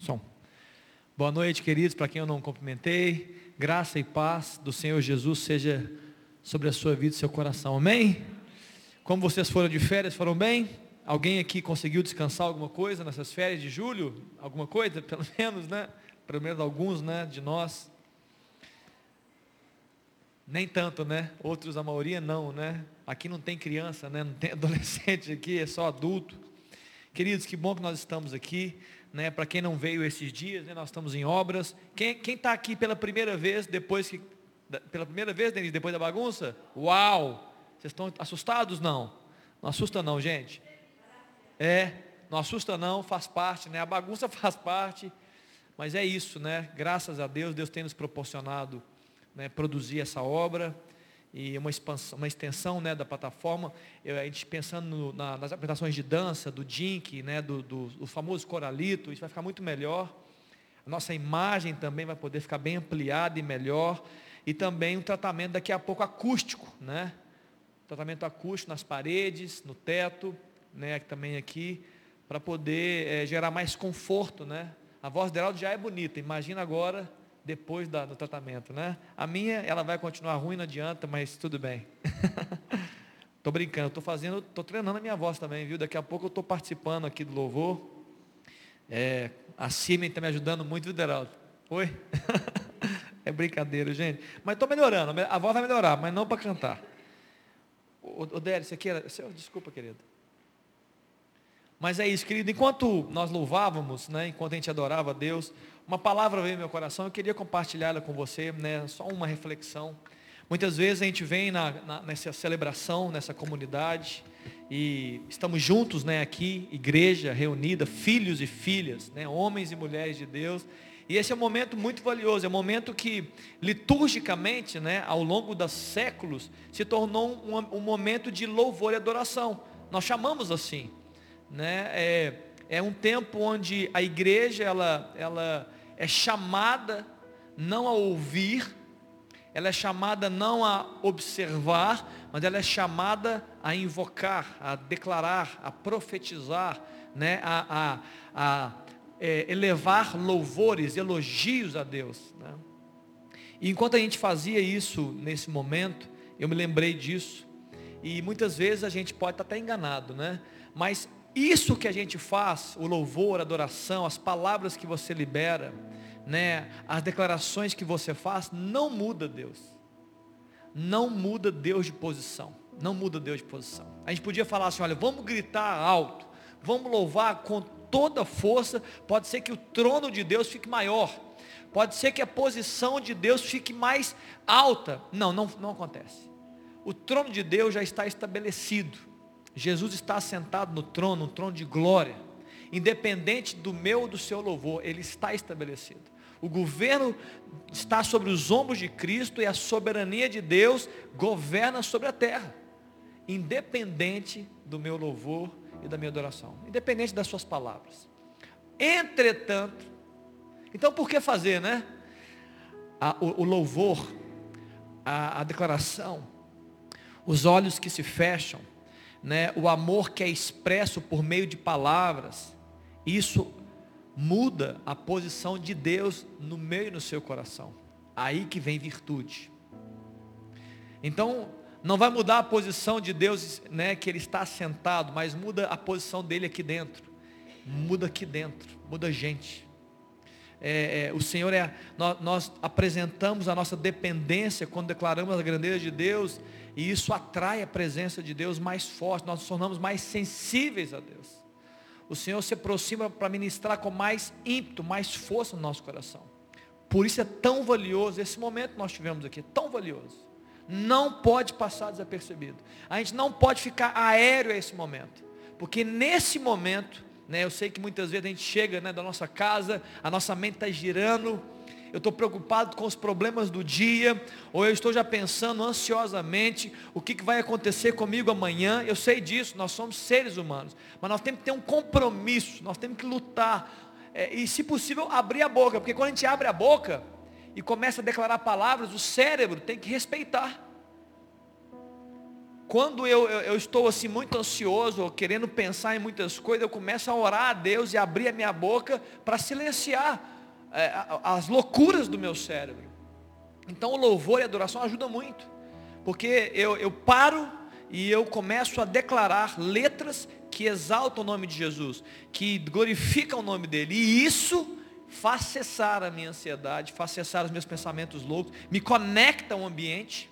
Som. Boa noite, queridos, para quem eu não cumprimentei. Graça e paz do Senhor Jesus seja sobre a sua vida e seu coração. Amém? Como vocês foram de férias, foram bem? Alguém aqui conseguiu descansar alguma coisa nessas férias de julho? Alguma coisa, pelo menos, né? Pelo menos alguns, né, de nós. Nem tanto, né? Outros, a maioria não, né? Aqui não tem criança, né? Não tem adolescente aqui, é só adulto. Queridos, que bom que nós estamos aqui né? Para quem não veio esses dias, né? nós estamos em obras. Quem está aqui pela primeira vez, depois que. Pela primeira vez, Denise, depois da bagunça? Uau! Vocês estão assustados? Não. Não assusta não, gente. É, não assusta não, faz parte, né? A bagunça faz parte. Mas é isso, né? Graças a Deus, Deus tem nos proporcionado né, produzir essa obra e uma, expansão, uma extensão né, da plataforma, eu, a gente pensando no, na, nas apresentações de dança, do Dink, né, do, do, do, famoso coralito, isso vai ficar muito melhor. A nossa imagem também vai poder ficar bem ampliada e melhor. E também um tratamento daqui a pouco acústico, né? Tratamento acústico nas paredes, no teto, né? Também aqui, para poder é, gerar mais conforto, né? A voz dela já é bonita, imagina agora depois da, do tratamento, né? A minha, ela vai continuar ruim, não adianta, mas tudo bem. Estou brincando, estou fazendo, estou treinando a minha voz também, viu? Daqui a pouco eu estou participando aqui do louvor. É, a Simen está me ajudando muito, viu, Deraldo? Oi? é brincadeira, gente. Mas estou melhorando, a voz vai melhorar, mas não para cantar. O, o Dério, aqui era. Desculpa, querido. Mas é isso, querido. Enquanto nós louvávamos, né, enquanto a gente adorava a Deus, uma palavra veio no meu coração, eu queria compartilhá-la com você, né, só uma reflexão. Muitas vezes a gente vem na, na, nessa celebração, nessa comunidade, e estamos juntos né, aqui, igreja reunida, filhos e filhas, né, homens e mulheres de Deus, e esse é um momento muito valioso, é um momento que liturgicamente, né, ao longo dos séculos, se tornou um, um momento de louvor e adoração. Nós chamamos assim. Né, é, é um tempo onde a igreja ela, ela é chamada não a ouvir, ela é chamada não a observar, mas ela é chamada a invocar, a declarar, a profetizar, né? a, a, a é, elevar louvores, elogios a Deus. Né? E enquanto a gente fazia isso nesse momento, eu me lembrei disso, e muitas vezes a gente pode estar até enganado, né? mas isso que a gente faz, o louvor, a adoração, as palavras que você libera, né, as declarações que você faz, não muda Deus. Não muda Deus de posição. Não muda Deus de posição. A gente podia falar assim, olha, vamos gritar alto, vamos louvar com toda força, pode ser que o trono de Deus fique maior. Pode ser que a posição de Deus fique mais alta. Não, não, não acontece. O trono de Deus já está estabelecido. Jesus está sentado no trono, um trono de glória. Independente do meu ou do seu louvor, ele está estabelecido. O governo está sobre os ombros de Cristo e a soberania de Deus governa sobre a terra. Independente do meu louvor e da minha adoração. Independente das suas palavras. Entretanto, então por que fazer, né? A, o, o, louvor, a, a declaração, os olhos que se fecham, né, o amor que é expresso por meio de palavras, isso muda a posição de Deus no meio e no seu coração. Aí que vem virtude. Então, não vai mudar a posição de Deus, né, que Ele está sentado, mas muda a posição dele aqui dentro. Muda aqui dentro, muda a gente. É, é, o Senhor é, nós, nós apresentamos a nossa dependência quando declaramos a grandeza de Deus e isso atrai a presença de Deus mais forte, nós nos tornamos mais sensíveis a Deus. O Senhor se aproxima para ministrar com mais ímpeto, mais força no nosso coração. Por isso é tão valioso, esse momento que nós tivemos aqui, tão valioso. Não pode passar desapercebido. A gente não pode ficar aéreo a esse momento. Porque nesse momento, né, eu sei que muitas vezes a gente chega né, da nossa casa, a nossa mente está girando, eu estou preocupado com os problemas do dia, ou eu estou já pensando ansiosamente o que, que vai acontecer comigo amanhã. Eu sei disso, nós somos seres humanos, mas nós temos que ter um compromisso, nós temos que lutar, é, e se possível abrir a boca, porque quando a gente abre a boca e começa a declarar palavras, o cérebro tem que respeitar. quando eu, eu, eu, estou assim muito ansioso, querendo pensar em muitas coisas, eu começo a orar a Deus e abrir a minha boca para silenciar é, as loucuras do meu cérebro. Então o louvor e a adoração ajudam muito, porque eu, eu paro e eu começo a declarar letras que exaltam o nome de Jesus, que glorificam o nome dele, e isso faz cessar a minha ansiedade, faz cessar os meus pensamentos loucos, me conecta ao ambiente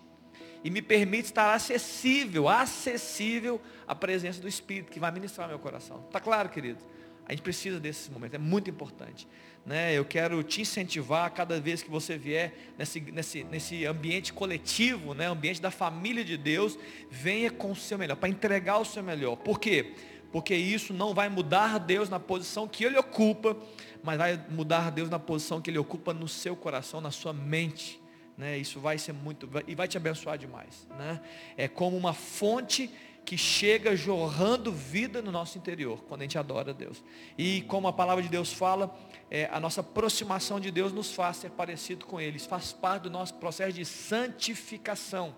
e me permite estar acessível, acessível à presença do Espírito que vai ministrar meu coração. Está claro, querido? A gente precisa desse momento, é muito importante. Né? Eu quero te incentivar cada vez que você vier nesse, nesse, nesse ambiente coletivo, né? ambiente da família de Deus, venha com o seu melhor, para entregar o seu melhor. Por quê? Porque isso não vai mudar Deus na posição que Ele ocupa, mas vai mudar Deus na posição que Ele ocupa no seu coração, na sua mente. Né? Isso vai ser muito, e vai te abençoar demais. Né? É como uma fonte que chega jorrando vida no nosso interior, quando a gente adora a Deus. E como a palavra de Deus fala, é, a nossa aproximação de Deus nos faz ser parecido com Ele. Isso faz parte do nosso processo de santificação.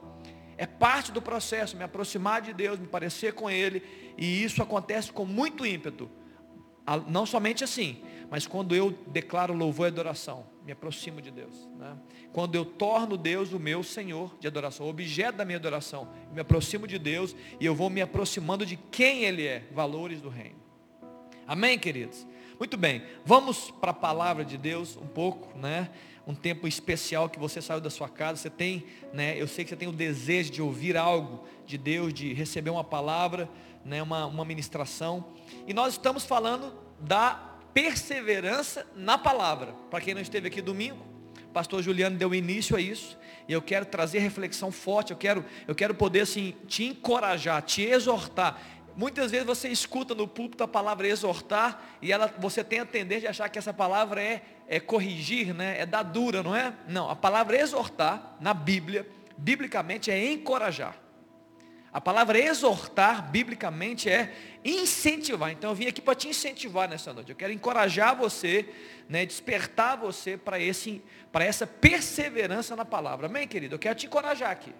É parte do processo, me aproximar de Deus, me parecer com Ele. E isso acontece com muito ímpeto. Não somente assim, mas quando eu declaro louvor e adoração, me aproximo de Deus. Né? Quando eu torno Deus o meu Senhor de adoração, o objeto da minha adoração, me aproximo de Deus e eu vou me aproximando de quem Ele é, valores do reino. Amém, queridos? Muito bem, vamos para a palavra de Deus um pouco, né? Um tempo especial que você saiu da sua casa, você tem, né? Eu sei que você tem o desejo de ouvir algo de Deus, de receber uma palavra, né? Uma, uma ministração. E nós estamos falando da perseverança na palavra. Para quem não esteve aqui domingo, pastor Juliano deu início a isso. E eu quero trazer reflexão forte, eu quero, eu quero poder assim, te encorajar, te exortar. Muitas vezes você escuta no púlpito a palavra exortar e ela, você tem a tendência de achar que essa palavra é, é corrigir, né? é dar dura, não é? Não, a palavra exortar na Bíblia, biblicamente é encorajar. A palavra exortar, biblicamente, é incentivar. Então eu vim aqui para te incentivar nessa noite. Eu quero encorajar você, né, despertar você para essa perseverança na palavra. Amém, querido? Eu quero te encorajar aqui.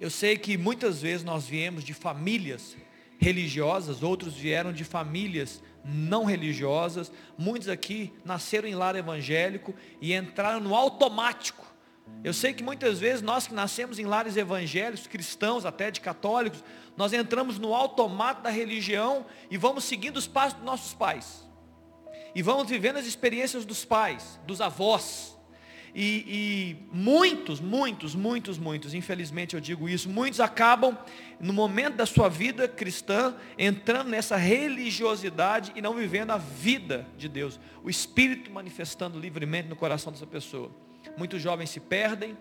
Eu sei que muitas vezes nós viemos de famílias religiosas, outros vieram de famílias não religiosas, muitos aqui nasceram em lar evangélico e entraram no automático eu sei que muitas vezes nós que nascemos em lares evangélicos, cristãos, até de católicos, nós entramos no automato da religião e vamos seguindo os passos dos nossos pais. E vamos vivendo as experiências dos pais, dos avós. E, e, muitos, muitos, muitos, muitos, infelizmente eu digo isso, muitos acabam no momento da sua vida cristã entrando nessa religiosidade e não vivendo a vida de Deus, o Espírito manifestando livremente no coração dessa pessoa. Muitos jovens se perdem,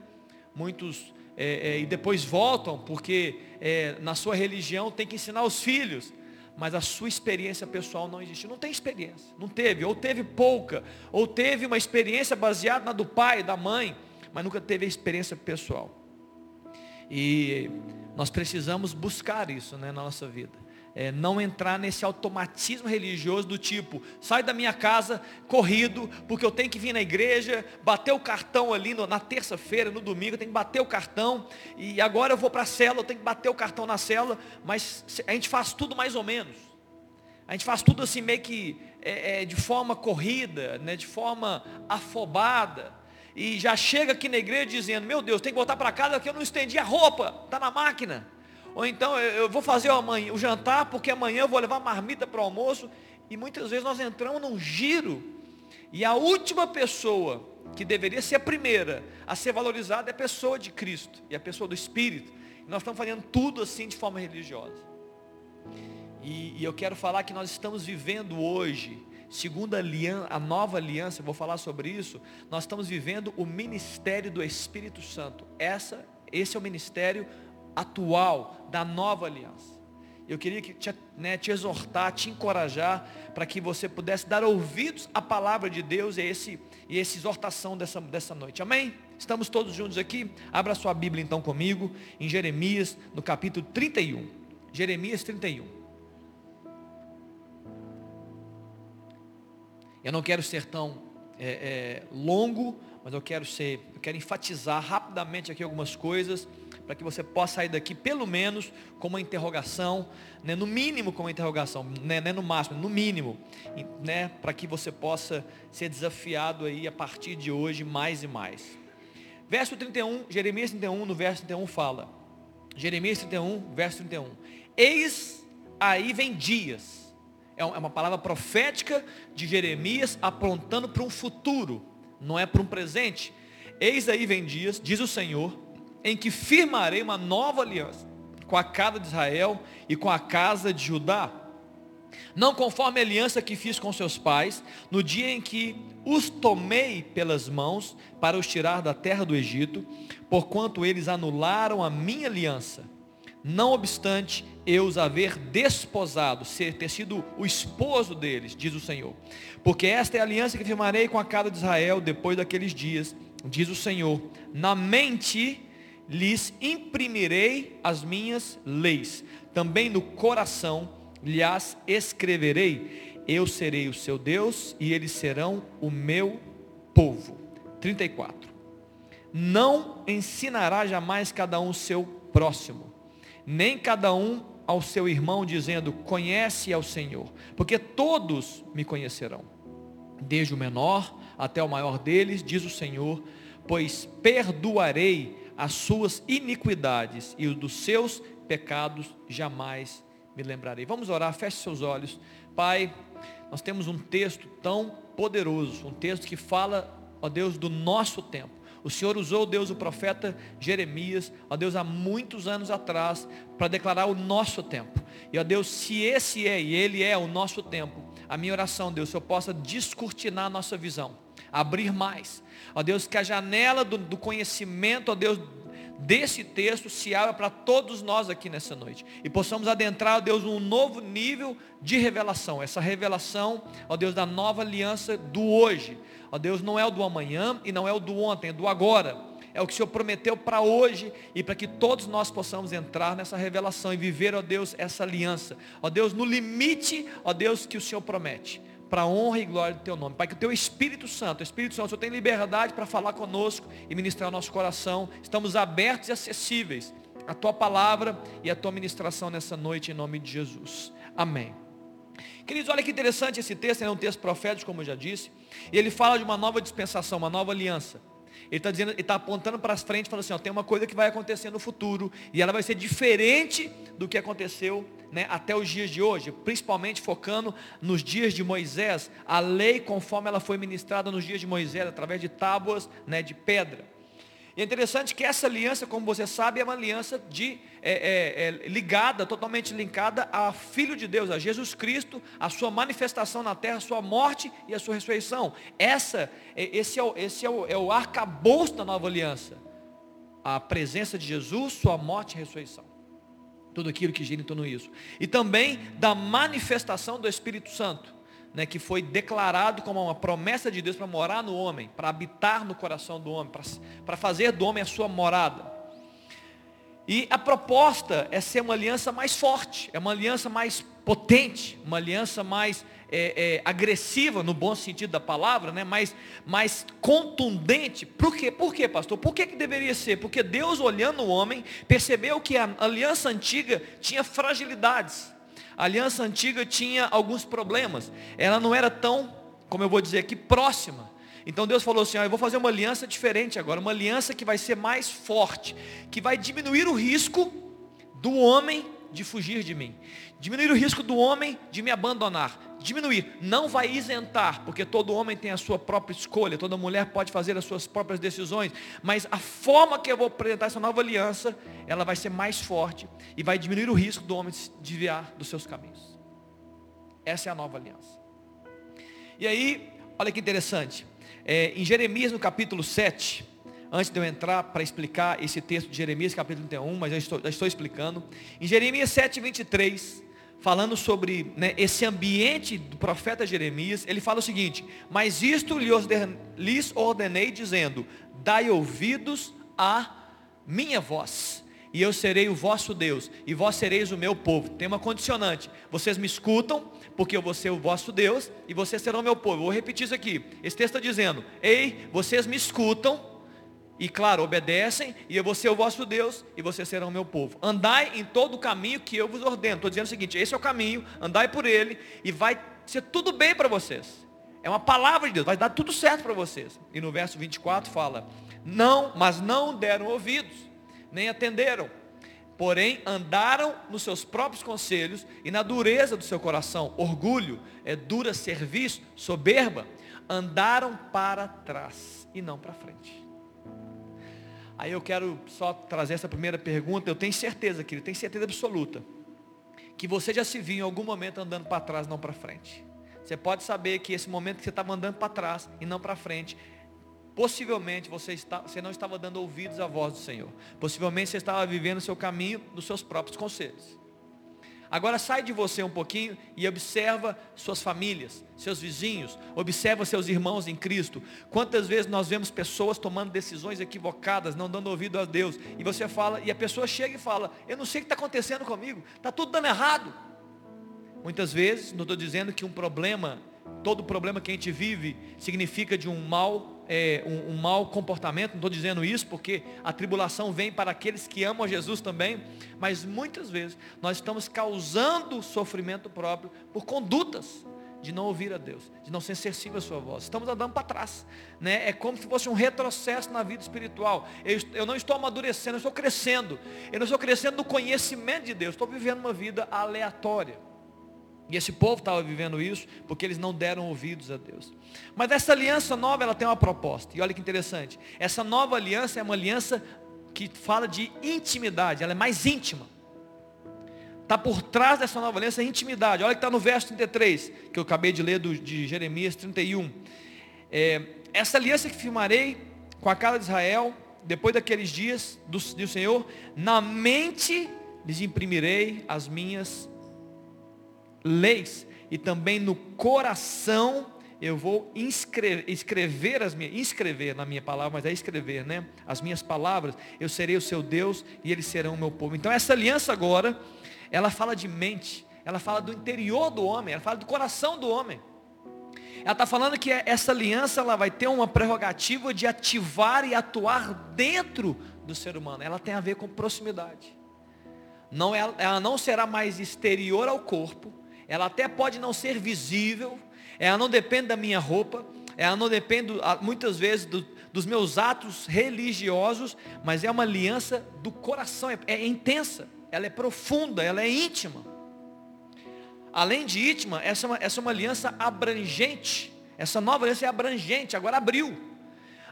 muitos é, é, e depois voltam, porque é, na sua religião tem que ensinar os filhos, mas a sua experiência pessoal não existe. Não tem experiência, não teve, ou teve pouca, ou teve uma experiência baseada na do pai, da mãe, mas nunca teve a experiência pessoal. E nós precisamos buscar isso né, na nossa vida é, não entrar nesse automatismo religioso do tipo, sai da minha casa corrido, porque eu tenho que vir na igreja, bater o cartão ali no, na terça-feira, no domingo, eu tenho que bater o cartão, e agora eu vou para a célula, eu tenho que bater o cartão na célula, mas a gente faz tudo mais ou menos. A gente faz tudo assim meio que é, é, de forma corrida, né, de forma afobada. E já chega aqui na igreja dizendo, meu Deus, tem que voltar para casa porque eu não estendi a roupa, está na máquina. Ou então eu vou fazer o, jantar porque amanhã eu vou levar marmita para o almoço. E muitas vezes nós entramos num giro. E a última pessoa que deveria ser a primeira a ser valorizada é a pessoa de Cristo e a pessoa do Espírito. E nós estamos fazendo tudo assim de forma religiosa. E, e eu quero falar que nós estamos vivendo hoje, segundo a, aliança, a nova aliança, vou falar sobre isso, nós estamos vivendo o ministério do Espírito Santo. Essa, esse é o ministério atual da nova aliança. Eu queria te, né, te exortar, te encorajar, para que você pudesse dar ouvidos à palavra de Deus e esse, e essa exortação dessa, dessa noite. Amém? Estamos todos juntos aqui? Abra sua Bíblia então comigo, em Jeremias, no capítulo 31. Jeremias 31. Eu não quero ser tão é, é, longo, mas eu quero ser, eu quero enfatizar rapidamente aqui algumas coisas para que você possa sair daqui pelo menos com uma interrogação, né, no mínimo com uma interrogação, né, né no máximo, no mínimo, né, para que você possa ser desafiado aí a partir de hoje mais e mais. Verso 31, Jeremias 31, no verso 31 fala, Jeremias 31, verso 31, eis aí vem dias, é, é uma palavra profética de Jeremias apontando para um futuro, não é para um presente, eis aí vem dias, diz o Senhor, em que firmarei uma nova aliança com a casa de Israel e com a casa de Judá. Não conforme a aliança que fiz com seus pais, no dia em que os tomei pelas mãos para os tirar da terra do Egito, porquanto eles anularam a minha aliança. Não obstante eu os haver desposado, ser, ter sido o esposo deles, diz o Senhor. Porque esta é a aliança que firmarei com a casa de Israel depois daqueles dias, diz o Senhor. Na mente lhes imprimirei as minhas leis, também no coração lhes escreverei, eu serei o seu Deus e eles serão o meu povo. 34. Não ensinará jamais cada um seu próximo, nem cada um ao seu irmão, dizendo: Conhece ao Senhor, porque todos me conhecerão, desde o menor até o maior deles, diz o Senhor, pois perdoarei as suas iniquidades e os dos seus pecados jamais me lembrarei. Vamos orar, feche seus olhos. Pai, nós temos um texto tão poderoso, um texto que fala, ó Deus, do nosso tempo. O Senhor usou, Deus, o profeta Jeremias, ó Deus, há muitos anos atrás, para declarar o nosso tempo. E ó Deus, se esse é e ele é o nosso tempo, a minha oração, Deus, eu possa descortinar a nossa visão, abrir mais, Ó Deus, que a janela do, do conhecimento, ó Deus, desse texto se abra para todos nós aqui nessa noite. E possamos adentrar, ó Deus, um novo nível de revelação. Essa revelação, ó Deus, da nova aliança do hoje. Ó Deus, não é o do amanhã e não é o do ontem, é do agora. É o que o Senhor prometeu para hoje e para que todos nós possamos entrar nessa revelação e viver, ó Deus, essa aliança. Ó Deus, no limite, ó Deus, que o Senhor promete para a honra e glória do teu nome. Pai, que o teu Espírito Santo, o Espírito Santo, o Senhor tem liberdade para falar conosco e ministrar o nosso coração. Estamos abertos e acessíveis à tua palavra e à tua ministração nessa noite, em nome de Jesus. Amém. Queridos, olha que interessante esse texto, é um texto profético, como eu já disse, e ele fala de uma nova dispensação, uma nova aliança. Ele está dizendo, ele está apontando para as frente, falando assim, ó, tem uma coisa que vai acontecer no futuro, e ela vai ser diferente do que aconteceu né, até os dias de hoje, principalmente focando nos dias de Moisés, a lei conforme ela foi ministrada nos dias de Moisés, através de tábuas né, de pedra. E é interessante que essa aliança, como você sabe, é uma aliança de, é, é, é, ligada, totalmente linkada a Filho de Deus, a Jesus Cristo, a sua manifestação na terra, a sua morte e a sua ressurreição. Essa, é, esse, é o, esse é, o, é o arcabouço da nova aliança. A presença de Jesus, sua morte e ressurreição. Tudo aquilo que gira em torno disso. E também da manifestação do Espírito Santo né, que foi declarado como uma promessa de Deus para morar no homem, para habitar no coração do homem, para fazer do homem a sua morada. E a proposta é ser uma aliança mais forte, é uma aliança mais potente, uma aliança mais é, é, agressiva no bom sentido da palavra, né? mais, mais contundente. Por quê? Por quê, pastor? Por que, que deveria ser? Porque Deus, olhando o homem, percebeu que a aliança antiga tinha fragilidades. A aliança antiga tinha alguns problemas. Ela não era tão, como eu vou dizer aqui, próxima. Então Deus falou assim: ah, eu vou fazer uma aliança diferente agora, uma aliança que vai ser mais forte, que vai diminuir o risco do homem de fugir de mim, diminuir o risco do homem de me abandonar, diminuir, não vai isentar, porque todo homem tem a sua própria escolha, toda mulher pode fazer as suas próprias decisões, mas a forma que eu vou apresentar essa nova aliança, ela vai ser mais forte e vai diminuir o risco do homem de desviar dos seus caminhos. Essa é a nova aliança. E aí, olha que interessante, é, em Jeremias no capítulo 7, antes de eu entrar para explicar esse texto de Jeremias, capítulo 31, mas já estou, já estou explicando. Em Jeremias 7, 23, falando sobre né, esse ambiente do profeta Jeremias, ele fala o seguinte: Mas isto lhes ordenei, dizendo: Dai ouvidos à minha voz, e eu serei o vosso Deus, e vós sereis o meu povo. Tem uma condicionante. Vocês me escutam, porque eu vou ser o vosso Deus, e vocês serão o meu povo. Vou repetir isso aqui. Esse texto está dizendo: Ei, vocês me escutam, e claro, obedecem, e eu vou ser o vosso Deus, e vocês serão o meu povo. Andai em todo o caminho que eu vos ordeno. Estou dizendo o seguinte: esse é o caminho, andai por ele, e vai ser tudo bem para vocês. É uma palavra de Deus, vai dar tudo certo para vocês. E no verso 24 fala: Não, mas não deram ouvidos, nem atenderam. Porém, andaram nos seus próprios conselhos e na dureza do seu coração, orgulho, é dura serviço, soberba, andaram para trás e não para frente. Aí eu quero só trazer essa primeira pergunta. Eu tenho certeza, querido, tenho certeza absoluta, que você já se viu em algum momento andando para trás, não para frente. Você pode saber que esse momento que você estava andando para trás e não para frente, possivelmente você, está, você não estava dando ouvidos à voz do Senhor. Possivelmente você estava vivendo o seu caminho dos seus próprios conselhos. Agora sai de você um pouquinho e observa suas famílias, seus vizinhos, observa seus irmãos em Cristo. Quantas vezes nós vemos pessoas tomando decisões equivocadas, não dando ouvido a Deus, e você fala, e a pessoa chega e fala, eu não sei o que está acontecendo comigo, está tudo dando errado. Muitas vezes, não estou dizendo que um problema, todo problema que a gente vive, significa de um mal, é, um, um mau comportamento, não estou dizendo isso, porque a tribulação vem para aqueles que amam a Jesus também, mas muitas vezes nós estamos causando sofrimento próprio por condutas de não ouvir a Deus, de não ser sensível à sua voz. Estamos andando para trás. Né? É como se fosse um retrocesso na vida espiritual. Eu, eu, não estou amadurecendo, eu estou crescendo. Eu não estou crescendo no conhecimento de Deus, estou vivendo uma vida aleatória. E esse povo estava vivendo isso porque eles não deram ouvidos a Deus. Mas essa aliança nova, ela tem uma proposta. E olha que interessante. Essa nova aliança é uma aliança que fala de intimidade, ela é mais íntima. Está por trás dessa nova aliança a intimidade. Olha que está no verso 33, que eu acabei de ler do, de Jeremias 31. É, essa aliança que firmarei com a casa de Israel, depois daqueles dias do, do Senhor, na mente lhes imprimirei as minhas leis e também no coração eu vou inscrever, escrever as minhas, inscrever na minha palavra, mas é escrever, né? As minhas palavras, eu serei o seu Deus e eles serão o meu povo. Então essa aliança agora, ela fala de mente, ela fala do interior do homem, ela fala do coração do homem. Ela está falando que essa aliança ela vai ter uma prerrogativa de ativar e atuar dentro do ser humano. Ela tem a ver com proximidade. Não, ela, ela não será mais exterior ao corpo, ela até pode não ser visível, ela não depende da minha roupa, ela não depende muitas vezes do, dos meus atos religiosos, mas é uma aliança do coração, é, é intensa, ela é profunda, ela é íntima. Além de íntima, essa é, uma, essa é uma aliança abrangente. Essa nova aliança é abrangente, agora abriu.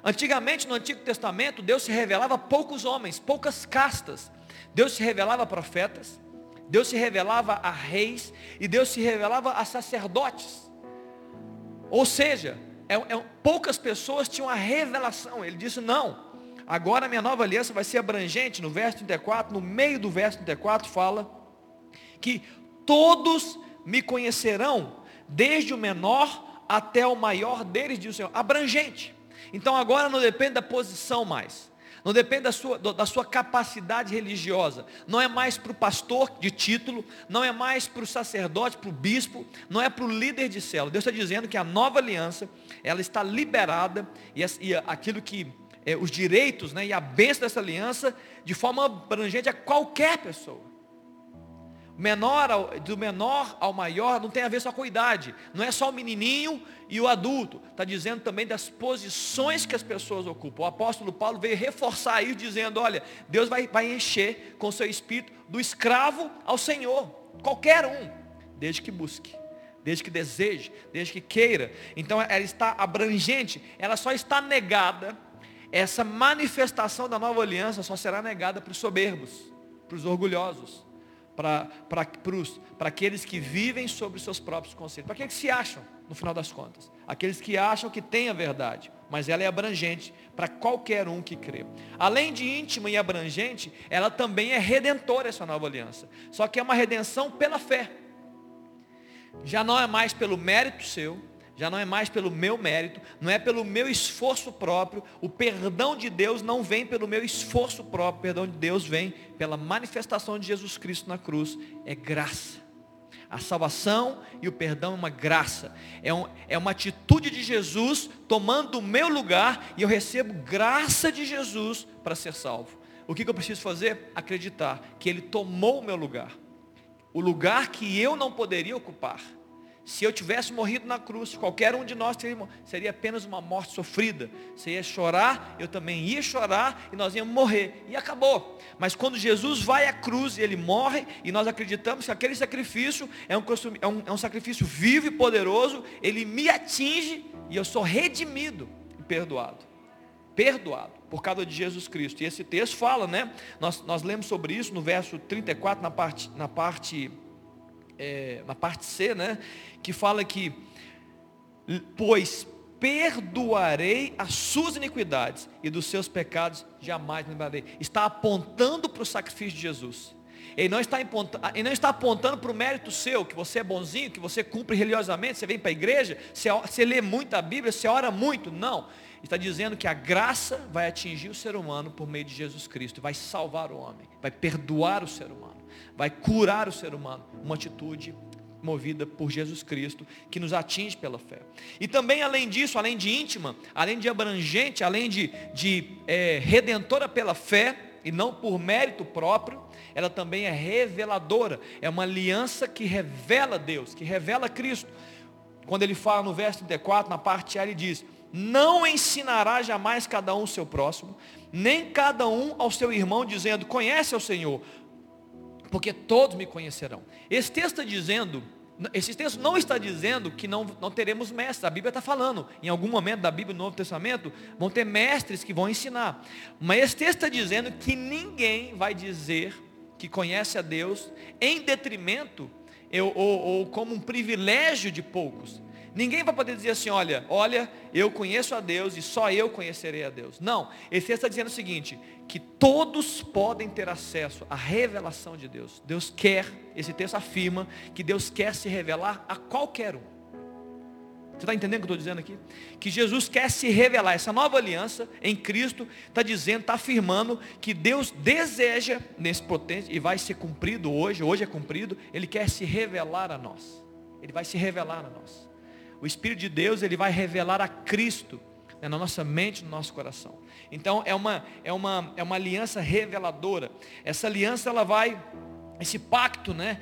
Antigamente, no Antigo Testamento, Deus se revelava a poucos homens, poucas castas. Deus se revelava a profetas, Deus se revelava a reis e Deus se revelava a sacerdotes. Ou seja, é, é, poucas pessoas tinham a revelação. Ele disse, não, agora a minha nova aliança vai ser abrangente. No verso 34, no meio do verso 34 fala que todos me conhecerão, desde o menor até o maior deles, diz o Senhor. Abrangente. Então agora não depende da posição mais. Não depende da sua, da sua capacidade religiosa. Não é mais para o pastor de título, não é mais para o sacerdote, para o bispo, não é para o líder de célula. Deus está dizendo que a nova aliança, ela está liberada, e, e aquilo que, é, os direitos né, e a bênção dessa aliança, de forma abrangente a qualquer pessoa menor ao, do menor ao maior não tem a ver só com a idade. Não é só o menininho e o adulto. Está dizendo também das posições que as pessoas ocupam. O apóstolo Paulo veio reforçar isso, dizendo, olha, Deus vai, vai encher com seu espírito do escravo ao Senhor. Qualquer um, desde que busque. Desde que deseje, desde que queira. Então ela está abrangente, ela só está negada. Essa manifestação da nova aliança só será negada para os soberbos, para os orgulhosos para aqueles que vivem sobre os seus próprios conceitos. Para aqueles que se acham, no final das contas. Aqueles que acham que têm a verdade. Mas ela é abrangente para qualquer um que crê. Além de íntima e abrangente, ela também é redentora, essa nova aliança. Só que é uma redenção pela fé. Já não é mais pelo mérito seu, já não é mais pelo meu mérito, não é pelo meu esforço próprio. O perdão de Deus não vem pelo meu esforço próprio, o perdão de Deus vem pela manifestação de Jesus Cristo na cruz. É graça. A salvação e o perdão é uma graça, é, um, é uma atitude de Jesus tomando o meu lugar e eu recebo graça de Jesus para ser salvo. O que, que eu preciso fazer? Acreditar que Ele tomou o meu lugar, o lugar que eu não poderia ocupar. Se eu tivesse morrido na cruz, qualquer um de nós teria, seria apenas uma morte sofrida. Você ia chorar, eu também ia chorar e nós íamos morrer. E acabou. Mas quando Jesus vai à cruz e ele morre, e nós acreditamos que aquele sacrifício é um, é um, é um sacrifício vivo e poderoso, ele me atinge e eu sou redimido e perdoado. Perdoado por causa de Jesus Cristo. E esse texto fala, né? Nós, nós lemos sobre isso no verso 34, na parte, na parte é, na parte C, né? Que fala que, pois perdoarei as suas iniquidades e dos seus pecados jamais me lembrarei. Está apontando para o sacrifício de Jesus. Ele não está, ele não está apontando para o mérito seu, que você é bonzinho, que você cumpre religiosamente, você vem para a igreja, você, você lê muito a Bíblia, você ora muito. Não. Está dizendo que a graça vai atingir o ser humano por meio de Jesus Cristo, vai salvar o homem, vai perdoar o ser humano vai curar o ser humano. Uma atitude movida por Jesus Cristo, que nos atinge pela fé. E também, além disso, além de íntima, além de abrangente, além de, de é, redentora pela fé, e não por mérito próprio, ela também é reveladora. É uma aliança que revela Deus, que revela Cristo. Quando ele fala no verso 34, na parte A, ele diz: Não ensinará jamais cada um o seu próximo, nem cada um ao seu irmão, dizendo: Conhece ao Senhor, porque todos me conhecerão. Esse texto está dizendo, esse texto não está dizendo que não, não teremos mestres. A Bíblia está falando, em algum momento da Bíblia no Novo Testamento, vão ter mestres que vão ensinar. Mas esse texto está dizendo que ninguém vai dizer que conhece a Deus em detrimento ou, ou, ou como um privilégio de poucos. Ninguém vai poder dizer assim, olha, olha, eu conheço a Deus e só eu conhecerei a Deus. Não, esse texto está dizendo o seguinte, que todos podem ter acesso à revelação de Deus. Deus quer, esse texto afirma, que Deus quer se revelar a qualquer um. Você está entendendo o que eu estou dizendo aqui? Que Jesus quer se revelar. Essa nova aliança em Cristo está dizendo, está afirmando que Deus deseja nesse potente e vai ser cumprido hoje, hoje é cumprido, Ele quer se revelar a nós. Ele vai se revelar a nós. O Espírito de Deus, ele vai revelar a Cristo né, na nossa mente, no nosso coração. Então é uma, é uma, é uma aliança reveladora. Essa aliança ela vai, esse pacto, né,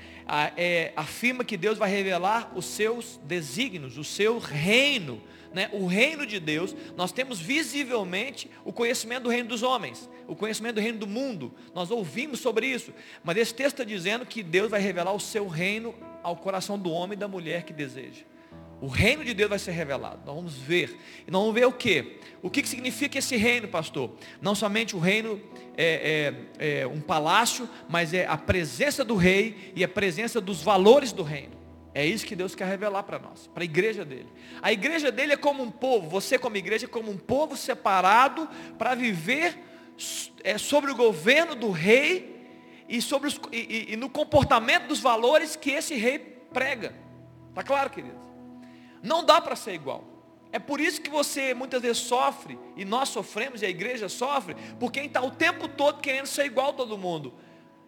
é, afirma que Deus vai revelar os seus desígnios, o seu reino. Né, o reino de Deus, nós temos visivelmente o conhecimento do reino dos homens, o conhecimento do reino do mundo. Nós ouvimos sobre isso, mas esse texto está dizendo que Deus vai revelar o seu reino ao coração do homem e da mulher que deseja. O reino de Deus vai ser revelado. Nós vamos ver. E nós vamos ver o quê? O que, significa esse reino, pastor? Não somente o reino é, é, é um palácio, mas é a presença do rei e a presença dos valores do reino. É isso que Deus quer revelar para nós, para a igreja dele. A igreja dele é como um povo, você como igreja é como um povo separado para viver é, sobre o governo do rei e, sobre os, e, e, e no comportamento dos valores que esse rei prega. Está claro, queridos? Não dá para ser igual. É por isso que você muitas vezes sofre, e nós sofremos, e a igreja sofre, por quem está o tempo todo querendo ser igual a todo mundo.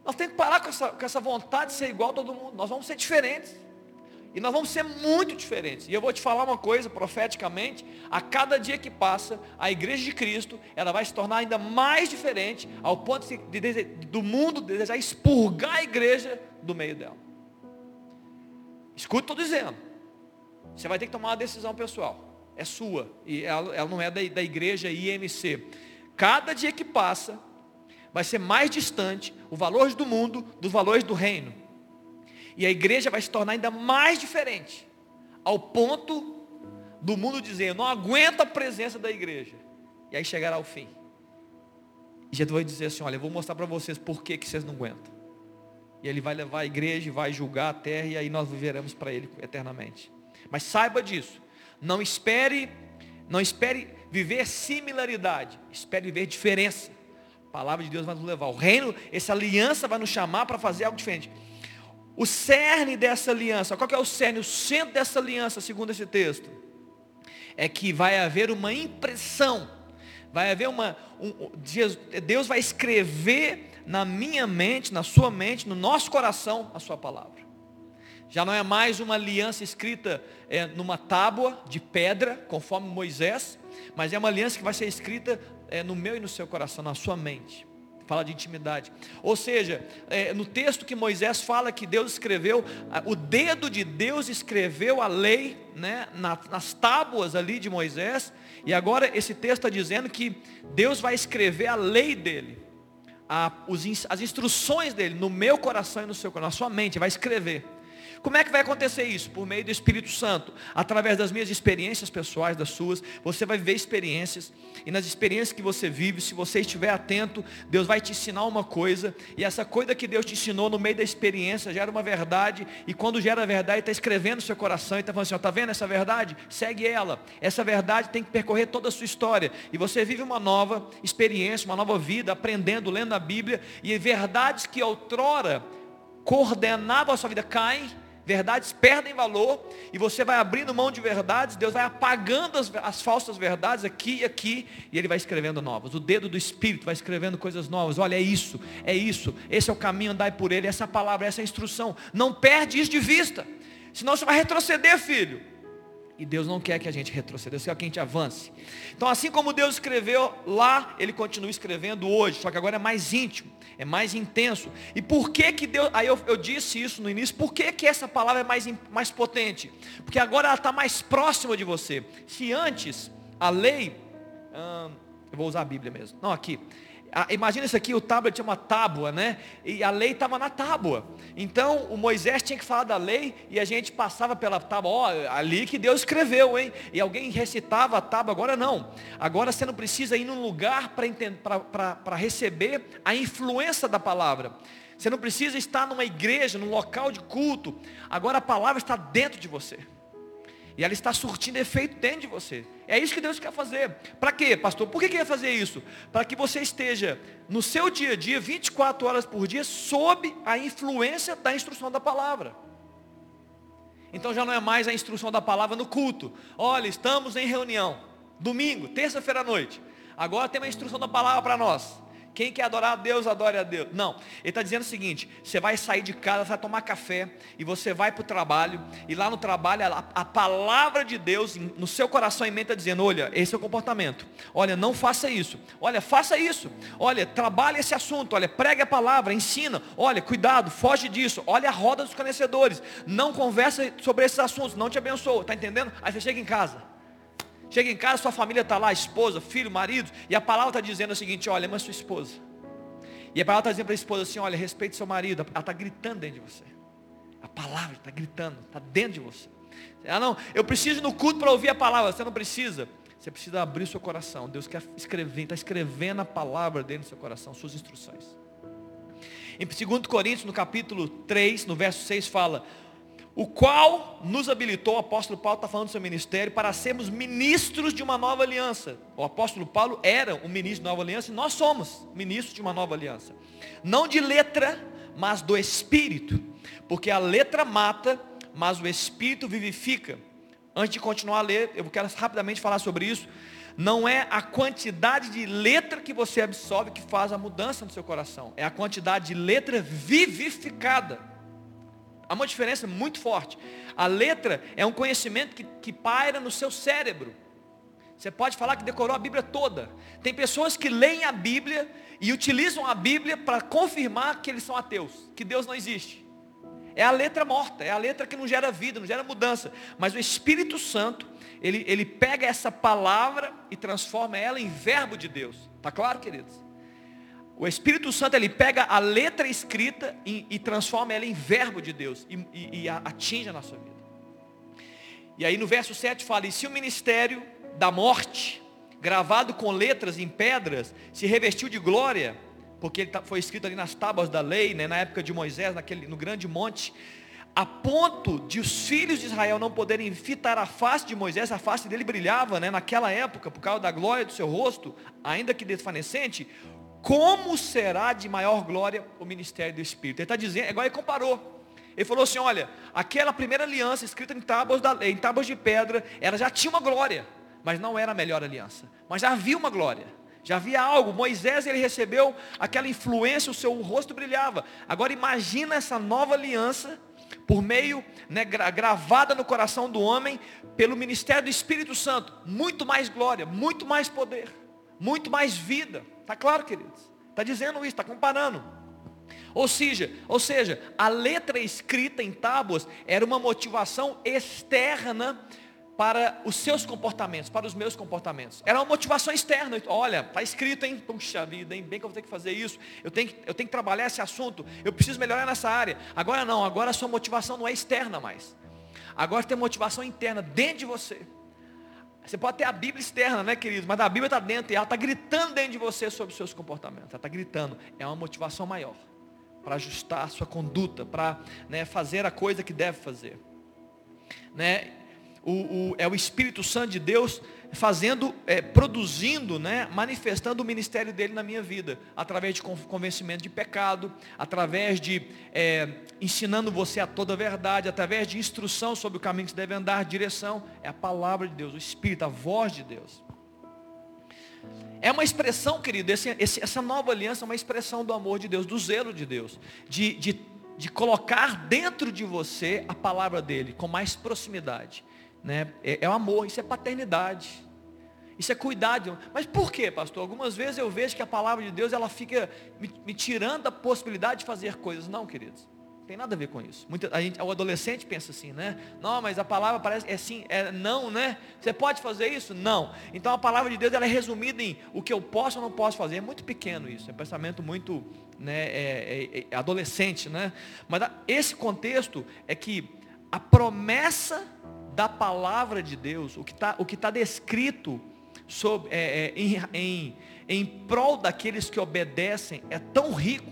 Nós temos que parar com essa, com essa vontade de ser igual a todo mundo. Nós vamos ser diferentes. E nós vamos ser muito diferentes. E eu vou te falar uma coisa profeticamente, a cada dia que passa, a igreja de Cristo, ela vai se tornar ainda mais diferente, ao ponto de, de, do mundo desejar expurgar a igreja do meio dela. Escuta o que estou dizendo. Você vai ter que tomar uma decisão pessoal. É sua. E ela, ela não é da, da igreja IMC. Cada dia que passa, vai ser mais distante o valor do mundo dos valores do reino. E a igreja vai se tornar ainda mais diferente. Ao ponto do mundo dizer, eu não aguento a presença da igreja. E aí chegará o fim. E Jesus vai dizer assim, olha, eu vou mostrar para vocês por que, que vocês não aguentam. E ele vai levar a igreja e vai julgar a terra e aí nós viveremos para ele eternamente. Mas saiba disso. Não espere, não espere viver similaridade. Espere viver diferença. A palavra de Deus vai nos levar. O reino, essa aliança vai nos chamar para fazer algo diferente. O cerne dessa aliança, qual que é o cerne, o centro dessa aliança, segundo esse texto? é que vai haver uma impressão, vai haver uma. Um, Deus vai escrever na minha mente, na sua mente, no nosso coração, a sua palavra. Já não é mais uma aliança escrita é, numa tábua de pedra, conforme Moisés, mas é uma aliança que vai ser escrita é, no meu e no seu coração, na sua mente. Fala de intimidade. Ou seja, é, no texto que Moisés fala que Deus escreveu, o dedo de Deus escreveu a lei né, nas tábuas ali de Moisés. E agora esse texto está dizendo que Deus vai escrever a lei dele. A, os, as instruções dele no meu coração e no seu coração, na sua mente, vai escrever. Como é que vai acontecer isso? Por meio do Espírito Santo, através das minhas experiências pessoais, das suas, você vai viver experiências, e nas experiências que você vive, se você estiver atento, Deus vai te ensinar uma coisa, e essa coisa que Deus te ensinou no meio da experiência gera uma verdade, e quando gera a verdade, está escrevendo no seu coração, e está falando assim, está vendo essa verdade? Segue ela. Essa verdade tem que percorrer toda a sua história, e você vive uma nova experiência, uma nova vida, aprendendo, lendo a Bíblia, e verdades que outrora coordenavam a sua vida caem, Verdades perdem valor e você vai abrindo mão de verdades, Deus vai apagando as, as, falsas verdades aqui e aqui e Ele vai escrevendo novas. O dedo do Espírito vai escrevendo coisas novas. Olha, é isso, é isso. Esse é o caminho, andai por ele. Essa palavra, essa instrução. Não perde isso de vista. Senão você vai retroceder, filho. E Deus não quer que a gente retroceda, Deus quer que a gente avance. Então, assim como Deus escreveu lá, Ele continua escrevendo hoje, só que agora é mais íntimo, é mais intenso. E por que que Deus, aí eu, eu disse isso no início, por que que essa palavra é mais, mais potente? Porque agora ela está mais próxima de você. Se antes a lei, hum, eu vou usar a Bíblia mesmo, não aqui, Imagina isso aqui, o tablet tinha uma tábua, né? E a lei estava na tábua. Então o Moisés tinha que falar da lei e a gente passava pela tábua, ó, ali que Deus escreveu, hein? E alguém recitava a tábua, agora não. Agora você não precisa ir num lugar para receber a influência da palavra. Você não precisa estar numa igreja, num local de culto. Agora a palavra está dentro de você. E ela está surtindo efeito dentro de você. É isso que Deus quer fazer. Para quê, pastor? Por que quer fazer isso? Para que você esteja no seu dia a dia, 24 horas por dia, sob a influência da instrução da palavra. Então já não é mais a instrução da palavra no culto. Olha, estamos em reunião. Domingo, terça-feira à noite. Agora tem uma instrução da palavra para nós. Quem quer adorar a Deus, adore a Deus. Não, ele está dizendo o seguinte: você vai sair de casa, vai tomar café, e você vai para o trabalho, e lá no trabalho a, a, palavra de Deus no seu coração e mente está dizendo: olha, esse é o comportamento. Olha, não faça isso. Olha, faça isso. Olha, trabalhe esse assunto. Olha, pregue a palavra, ensina. Olha, cuidado, foge disso. Olha a roda dos conhecedores. Não conversa sobre esses assuntos, não te abençoa. Está entendendo? Aí você chega em casa. Chega em casa, sua família está lá, esposa, filho, marido, e a palavra está dizendo o seguinte, olha, ama sua esposa. E a palavra está dizendo para a esposa assim, olha, respeite seu marido. Ela está gritando dentro de você. A palavra está gritando, está dentro de você. Ah não, eu preciso ir no culto para ouvir a palavra. Você não precisa. Você precisa abrir seu coração. Deus quer escrever, está escrevendo a palavra dentro do seu coração, suas instruções. Em 2 Coríntios, no capítulo 3, no verso 6, fala, o qual nos habilitou, o apóstolo Paulo está falando do seu ministério, para sermos ministros de uma nova aliança. O apóstolo Paulo era um ministro de nova aliança e nós somos ministros de uma nova aliança. Não de letra, mas do espírito. Porque a letra mata, mas o espírito vivifica. Antes de continuar a ler, eu quero rapidamente falar sobre isso. Não é a quantidade de letra que você absorve que faz a mudança no seu coração. É a quantidade de letra vivificada. Há uma diferença muito forte. A letra é um conhecimento que, que paira no seu cérebro. Você pode falar que decorou a Bíblia toda. Tem pessoas que leem a Bíblia e utilizam a Bíblia para confirmar que eles são ateus, que Deus não existe. É a letra morta, é a letra que não gera vida, não gera mudança. Mas o Espírito Santo, ele, ele pega essa palavra e transforma ela em verbo de Deus. Está claro, queridos? O Espírito Santo ele pega a letra escrita e, e transforma ela em verbo de Deus e, e, e atinge a nossa vida. E aí no verso 7 fala: E se o ministério da morte, gravado com letras em pedras, se revestiu de glória, porque ele tá, foi escrito ali nas tábuas da lei, né, na época de Moisés, naquele, no grande monte, a ponto de os filhos de Israel não poderem fitar a face de Moisés, a face dele brilhava né, naquela época, por causa da glória do seu rosto, ainda que desfanecente, como será de maior glória o ministério do Espírito? Ele está dizendo, agora ele comparou. Ele falou assim, olha, aquela primeira aliança escrita em tábuas, da, em tábuas de pedra, ela já tinha uma glória. mas não era a melhor aliança. Mas já havia uma glória, já havia algo. Moisés ele recebeu aquela influência, o seu rosto brilhava. Agora imagina essa nova aliança por meio, né, gravada no coração do homem, pelo ministério do Espírito Santo, muito mais glória, muito mais poder, muito mais vida. Está claro, queridos? Está dizendo isso, está comparando. Ou seja, ou seja, a letra escrita em tábuas era uma motivação externa para os seus comportamentos, para os meus comportamentos. Era uma motivação externa. Olha, está escrito, hein? Puxa vida, hein? Bem que eu vou ter que fazer isso. Eu tenho, eu tenho que trabalhar esse assunto. Eu preciso melhorar nessa área. Agora não, agora a sua motivação não é externa mais. Agora tem motivação interna dentro de você. Você pode ter a Bíblia externa, né, querido? Mas a Bíblia está dentro e ela está gritando dentro de você sobre os seus comportamentos. Ela está gritando. É uma motivação maior para ajustar a sua conduta, para né, fazer a coisa que deve fazer. Né? o, o, é o Espírito Santo de Deus fazendo, é, produzindo, né, manifestando o ministério dele na minha vida, através de convencimento de pecado, através de é, ensinando você a toda a verdade, através de instrução sobre o caminho que você deve andar, direção, é a palavra de Deus, o Espírito, a voz de Deus. É uma expressão, querido, esse, esse, essa nova aliança é uma expressão do amor de Deus, do zelo de Deus, de, de, de colocar dentro de você a palavra dele com mais proximidade. Né? É, é o amor, isso é paternidade. Isso é cuidado. Mas por quê, pastor? Algumas vezes eu vejo que a palavra de Deus ela fica me, me tirando a possibilidade de fazer coisas. Não, queridos. Não tem nada a ver com isso. Muita, a gente, o adolescente pensa assim, né? Não, mas a palavra parece é sim, é não, né? Você pode fazer isso? Não. Então a palavra de Deus ela é resumida em o que eu posso ou não posso fazer. É muito pequeno isso. É um pensamento muito né, é, é, é adolescente, né? Mas esse contexto é que a promessa da palavra de Deus, o que está tá descrito sobre, é, é, em, em, em prol daqueles que obedecem, é tão rico,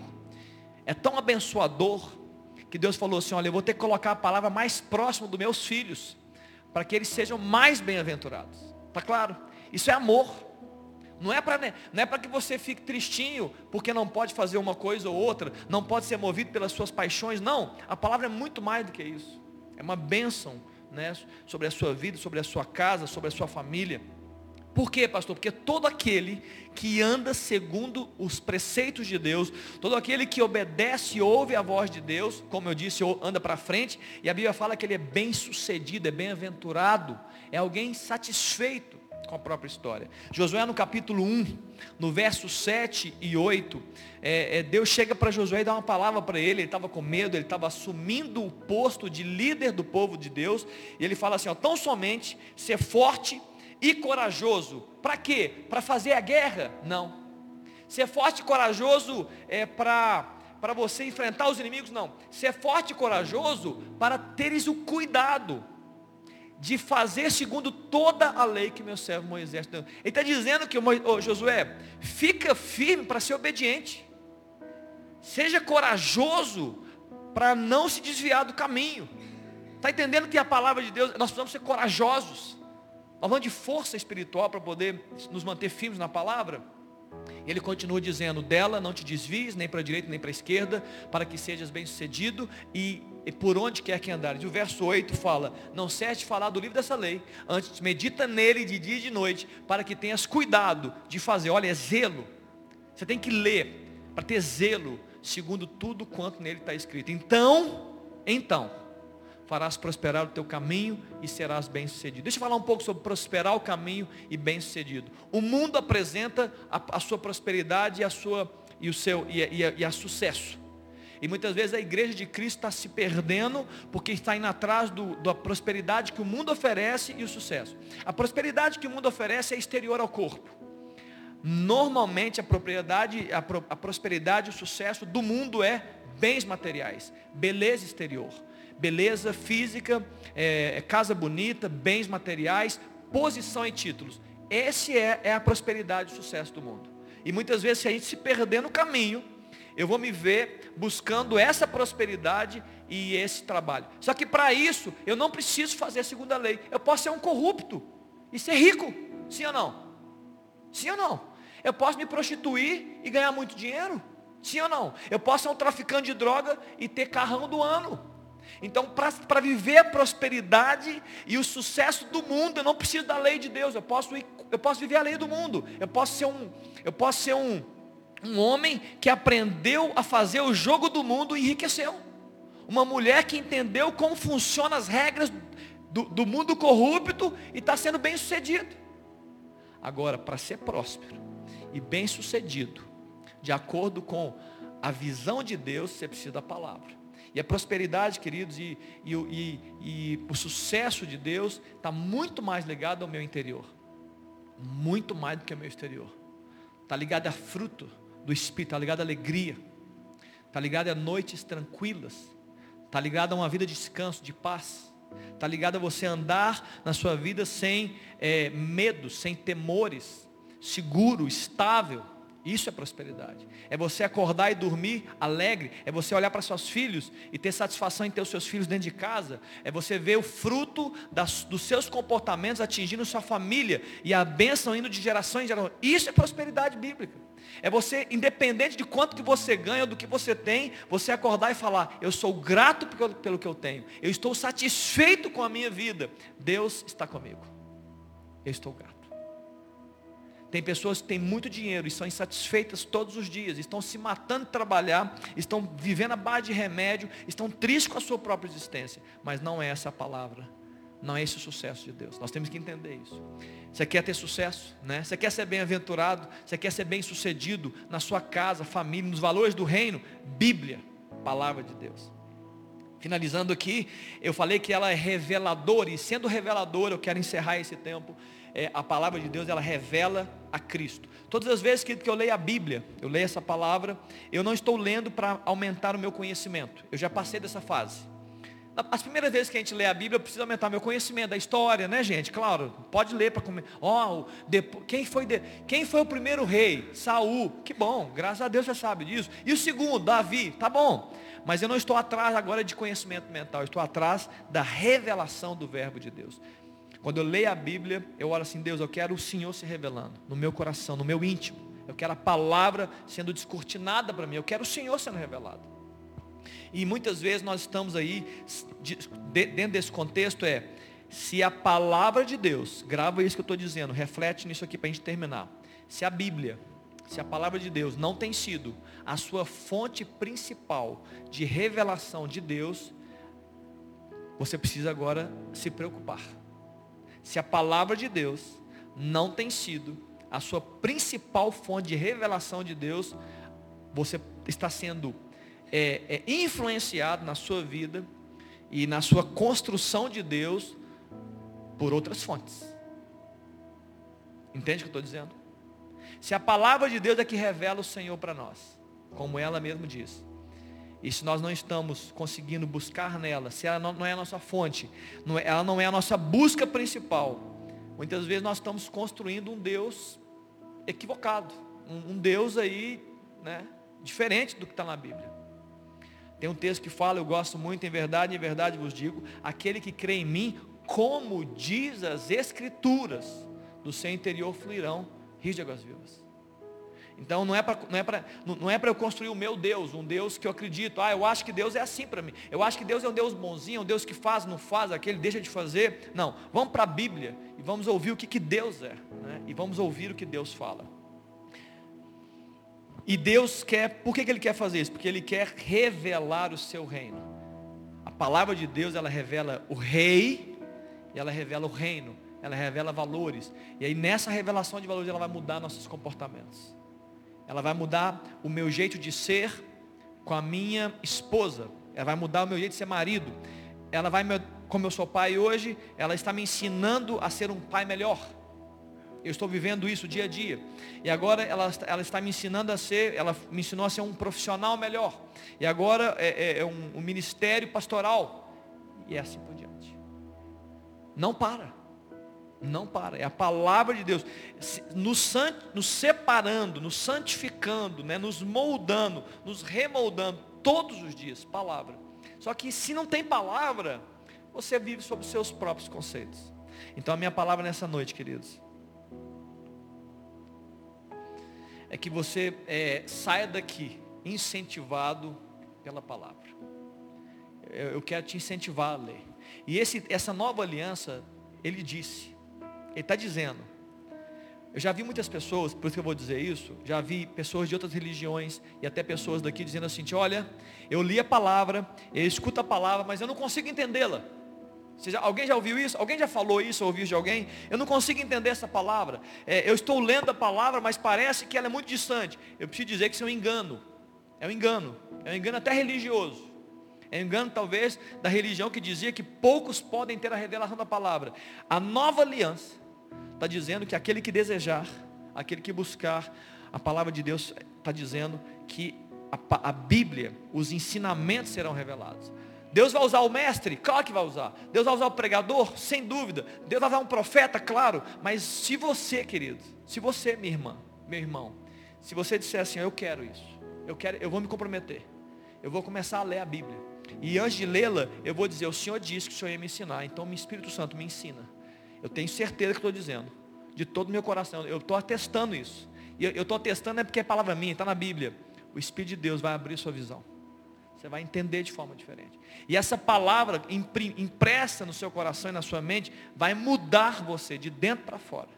é tão abençoador, que Deus falou assim, olha, eu vou ter que colocar a palavra mais próxima dos meus filhos, para que eles sejam mais bem-aventurados. Está claro? Isso é amor. Não é para né, não é para que você fique tristinho porque não pode fazer uma coisa ou outra, não pode ser movido pelas suas paixões. Não, a palavra é muito mais do que isso. É uma bênção né, sobre a sua vida, sobre a sua casa, sobre a sua família. Por quê, pastor? Porque todo aquele que anda segundo os preceitos de Deus, todo aquele que obedece e ouve a voz de Deus, como eu disse, anda para frente, e a Bíblia fala que ele é bem sucedido, é bem-aventurado, é alguém satisfeito com a própria história. Josué no capítulo 1, no verso 7 e 8, é, é, Deus chega para Josué e dá uma palavra para ele, ele estava com medo, ele estava assumindo o posto de líder do povo de Deus, e ele fala assim, ó, tão somente ser forte e corajoso, para quê? Para fazer a guerra? Não. Ser forte e corajoso é para para você enfrentar os inimigos? Não. Ser forte e corajoso para teres o cuidado de fazer segundo toda a lei que meu servo Moisés deu. Ele está dizendo que, oh, Josué, fica firme para ser obediente. Seja corajoso para não se desviar do caminho. Está entendendo que a palavra de Deus, nós precisamos ser corajosos. Vamos de força espiritual para poder nos manter firmes na palavra. Ele continua dizendo, dela não te desvies, nem para a direita, nem para a esquerda, para que sejas bem sucedido e e por onde quer que andares. E o verso 8 fala, não cesse de falar do livro dessa lei, antes medita nele de dia e de noite, para que tenhas cuidado de fazer. Olha, é zelo. Você tem que ler, para ter zelo, segundo tudo quanto nele está escrito. Então, então, farás prosperar o teu caminho e serás bem sucedido. Deixa eu falar um pouco sobre prosperar o caminho e bem sucedido. O mundo apresenta a, a sua prosperidade e a sua e o seu e e e a sucesso. E muitas vezes a igreja de Cristo está se perdendo porque está indo atrás do, da prosperidade que o mundo oferece e o sucesso. A prosperidade que o mundo oferece é exterior ao corpo. Normalmente a propriedade, a, pro, a prosperidade e o sucesso do mundo é bens materiais, beleza exterior, beleza física, é, é casa bonita, bens materiais, posição e títulos. Esse é, é a prosperidade e o sucesso do mundo. E muitas vezes se a gente se perder no caminho, eu vou me ver buscando essa prosperidade e esse trabalho. Só que para isso, eu não preciso fazer a segunda lei. Eu posso ser um corrupto e ser rico. Sim ou não? Sim ou não? Eu posso me prostituir e ganhar muito dinheiro? Sim ou não? Eu posso ser um traficante de droga e ter carrão do ano. Então, para viver a prosperidade e o sucesso do mundo, eu não preciso da lei de Deus. Eu posso, ir, eu posso viver a lei do mundo. Eu posso ser um, eu posso ser um, um homem que aprendeu a fazer o jogo do mundo enriqueceu. Uma mulher que entendeu como funcionam as regras do, do mundo corrupto e está sendo bem sucedido. Agora, para ser próspero e bem sucedido, de acordo com a visão de Deus, você precisa da palavra. E a prosperidade, queridos, e, e, e, e o sucesso de Deus está muito mais ligado ao meu interior. Muito mais do que ao meu exterior. Está ligado a fruto do Espírito, está ligado à alegria. Está ligado a noites tranquilas. Está ligado a uma vida de descanso, de paz. Está ligado a você andar na sua vida sem é, medo, sem temores, seguro, estável. Isso é prosperidade. É você acordar e dormir alegre. É você olhar para seus filhos e ter satisfação em ter os seus filhos dentro de casa. É você ver o fruto das, dos seus comportamentos atingindo sua família e a bênção indo de geração em geração. Isso é prosperidade bíblica. É você, independente de quanto que você ganha ou do que você tem, você acordar e falar, eu sou grato pelo, pelo que eu tenho. Eu estou satisfeito com a minha vida. Deus está comigo. Eu estou grato. Tem pessoas que têm muito dinheiro e são insatisfeitas todos os dias, estão se matando de trabalhar, estão vivendo a base de remédio, estão tristes com a sua própria existência. Mas não é essa a palavra, não é esse o sucesso de Deus. Nós temos que entender isso. Você quer ter sucesso, né? Você quer ser bem-aventurado, você quer ser bem-sucedido na sua casa, família, nos valores do reino? Bíblia, palavra de Deus. Finalizando aqui, eu falei que ela é reveladora, e sendo reveladora, eu quero encerrar esse tempo é, a palavra de Deus ela revela a Cristo. Todas as vezes que, que eu leio a Bíblia, eu leio essa palavra, eu não estou lendo para aumentar o meu conhecimento. Eu já passei dessa fase. As primeiras vezes que a gente lê a Bíblia, eu preciso aumentar meu conhecimento da história, né, gente? Claro, pode ler para comer. Ó, oh, quem foi de, quem foi o primeiro rei? Saul. Que bom, graças a Deus você sabe disso. E o segundo, Davi. Tá bom. Mas eu não estou atrás agora de conhecimento mental, estou atrás da revelação do verbo de Deus. Quando eu leio a Bíblia, eu oro assim, Deus, eu quero o Senhor se revelando no meu coração, no meu íntimo. Eu quero a palavra sendo descortinada para mim. Eu quero o Senhor sendo revelado. E muitas vezes nós estamos aí, dentro desse contexto é, se a palavra de Deus, grava isso que eu estou dizendo, reflete nisso aqui para a gente terminar. Se a Bíblia, se a palavra de Deus não tem sido a sua fonte principal de revelação de Deus, você precisa agora se preocupar se a palavra de Deus não tem sido a sua principal fonte de revelação de Deus, você está sendo é, é, influenciado na sua vida e na sua construção de Deus por outras fontes. Entende o que eu estou dizendo? Se a palavra de Deus é que revela o Senhor para nós, como ela mesmo diz, e se nós não estamos conseguindo buscar nela, se ela não, é a nossa fonte, é, ela não é a nossa busca principal, muitas vezes nós estamos construindo um Deus equivocado, um Deus aí, né, diferente do que está na Bíblia. Tem um texto que fala, eu gosto muito, em verdade, em verdade vos digo, aquele que crê em mim, como diz as escrituras, do seu interior fluirão rios de águas vivas. Então não é para não é para não é para eu construir o meu Deus, um Deus que eu acredito. Ah, eu acho que Deus é assim para mim. Eu acho que Deus é um Deus bonzinho, um Deus que faz, não faz, aquele deixa de fazer. Não, vamos para a Bíblia e vamos ouvir o que, que Deus é, né? E vamos ouvir o que Deus fala. E Deus quer, por que, que Ele quer fazer isso? Porque Ele quer revelar o seu reino. A palavra de Deus, ela revela o rei, e ela revela o reino, ela revela valores. E aí nessa revelação de valores, ela vai mudar nossos comportamentos. Ela vai mudar o meu jeito de ser com a minha esposa. Ela vai mudar o meu jeito de ser marido. Ela vai, como eu sou pai hoje, ela está me ensinando a ser um pai melhor. Eu estou vivendo isso dia a dia. E agora ela, ela está me ensinando a ser, ela me ensinou a ser um profissional melhor. E agora é, é, é um, um ministério pastoral. E é assim por diante. Não para. Não para, é a palavra de Deus nos, nos separando, nos santificando, né? nos moldando, nos remoldando todos os dias, palavra. Só que se não tem palavra, você vive sob os seus próprios conceitos. Então a minha palavra nessa noite, queridos, é que você é, saia daqui incentivado pela palavra. eu quero te incentivar a ler. E esse, essa nova aliança, ele disse, ele está dizendo, eu já vi muitas pessoas, por isso que eu vou dizer isso, já vi pessoas de outras religiões e até pessoas daqui dizendo assim, olha, eu li a palavra, eu escuto a palavra, mas eu não consigo entendê-la. Já, alguém já ouviu isso? Alguém já falou isso ou ouviu de alguém? Eu não consigo entender essa palavra. É, eu estou lendo a palavra, mas parece que ela é muito distante. Eu preciso dizer que isso é um engano. É um engano. É um engano até religioso. É um engano talvez da religião que dizia que poucos podem ter a revelação da palavra. A nova aliança está dizendo que aquele que desejar, aquele que buscar, a palavra de Deus está dizendo que a, a Bíblia, os ensinamentos serão revelados. Deus vai usar o mestre? Claro que vai usar. Deus vai usar o pregador? Sem dúvida. Deus vai usar um profeta? Claro. Mas se você, querido, se você, minha irmã, meu irmão, se você disser assim, eu quero isso, eu quero, eu vou me comprometer. Eu vou começar a ler a Bíblia. E antes de lê-la, eu vou dizer, o Senhor disse que o Senhor ia me ensinar. Então o Espírito Santo me ensina. Eu tenho certeza que estou dizendo. De todo o meu coração. Eu estou atestando isso. E eu estou atestando é porque é palavra minha, está na Bíblia. O Espírito de Deus vai abrir sua visão. Você vai entender de forma diferente. E essa palavra impressa no seu coração e na sua mente vai mudar você de dentro para fora.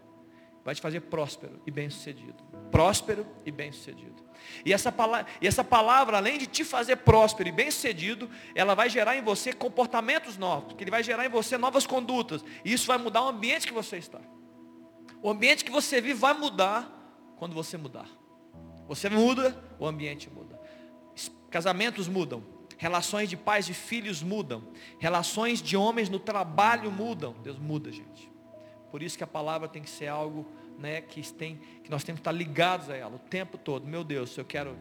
Vai te fazer próspero e bem-sucedido. Próspero e bem-sucedido. E essa, palavra, e essa palavra, além de te fazer próspero e bem-sucedido, ela vai gerar em você comportamentos novos, que ele vai gerar em você novas condutas. E isso vai mudar o ambiente que você está. O ambiente que você vive vai mudar quando você mudar. Você muda, o ambiente muda. Casamentos mudam. Relações de pais e filhos mudam. Relações de homens no trabalho mudam. Deus muda, gente. Por isso que a palavra tem que ser algo né, que, tem, que nós temos que estar ligados a ela o tempo todo. Meu Deus, eu quero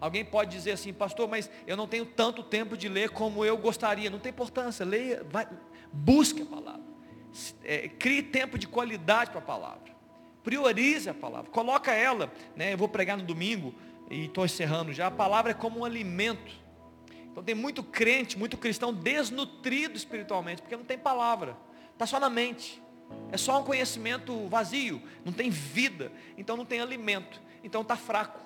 Alguém pode dizer assim, pastor, mas eu não tenho tanto tempo de ler como eu gostaria. Não tem importância, leia, vai, busque a palavra. É, crie tempo de qualidade para a palavra. Priorize a palavra. Coloca ela, né? Eu vou pregar no domingo e estou encerrando já, a palavra é como um alimento. Então tem muito crente, muito cristão desnutrido espiritualmente, porque não tem palavra, está só na mente. É só um conhecimento vazio, não tem vida, então não tem alimento, então está fraco.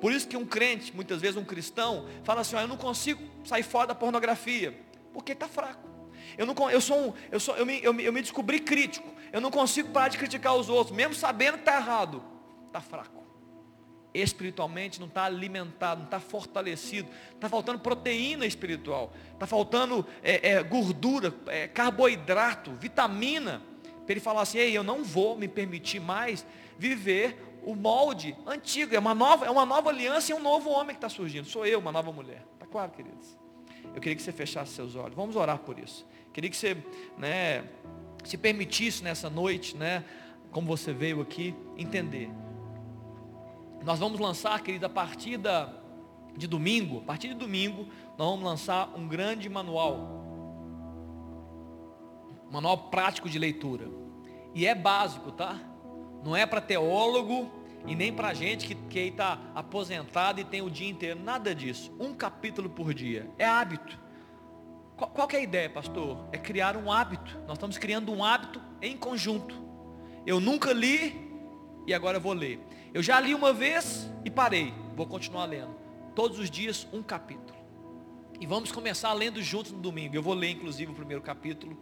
Por isso que um crente, muitas vezes um cristão, fala assim, eu não consigo sair fora da pornografia, porque está fraco. Eu, não, eu, sou um, eu, sou, eu, me, eu, eu me descobri crítico, eu não consigo parar de criticar os outros, mesmo sabendo que está errado, está fraco espiritualmente não está alimentado, não está fortalecido, está faltando proteína espiritual, está faltando é, é, gordura, é, carboidrato, vitamina, para ele falar assim, ei, eu não vou me permitir mais viver o molde antigo, é uma nova, é uma nova aliança e um novo homem que está surgindo, sou eu, uma nova mulher, está claro, queridos? Eu queria que você fechasse seus olhos, vamos orar por isso, queria que você, né, se permitisse nessa noite, né, como você veio aqui, entender, nós vamos lançar, querida, a partir de domingo, a partir de domingo, nós vamos lançar um grande manual. Manual prático de leitura. E é básico, tá? Não é para teólogo e nem para gente que, que está aposentado e tem o dia inteiro. Nada disso. Um capítulo por dia. É hábito. Qual, qual é a ideia, pastor? É criar um hábito. Nós estamos criando um hábito em conjunto. Eu nunca li e agora eu vou ler. Eu já li uma vez e parei. Vou continuar lendo. Todos os dias um capítulo. E vamos começar lendo juntos no domingo. Eu vou ler inclusive o primeiro capítulo,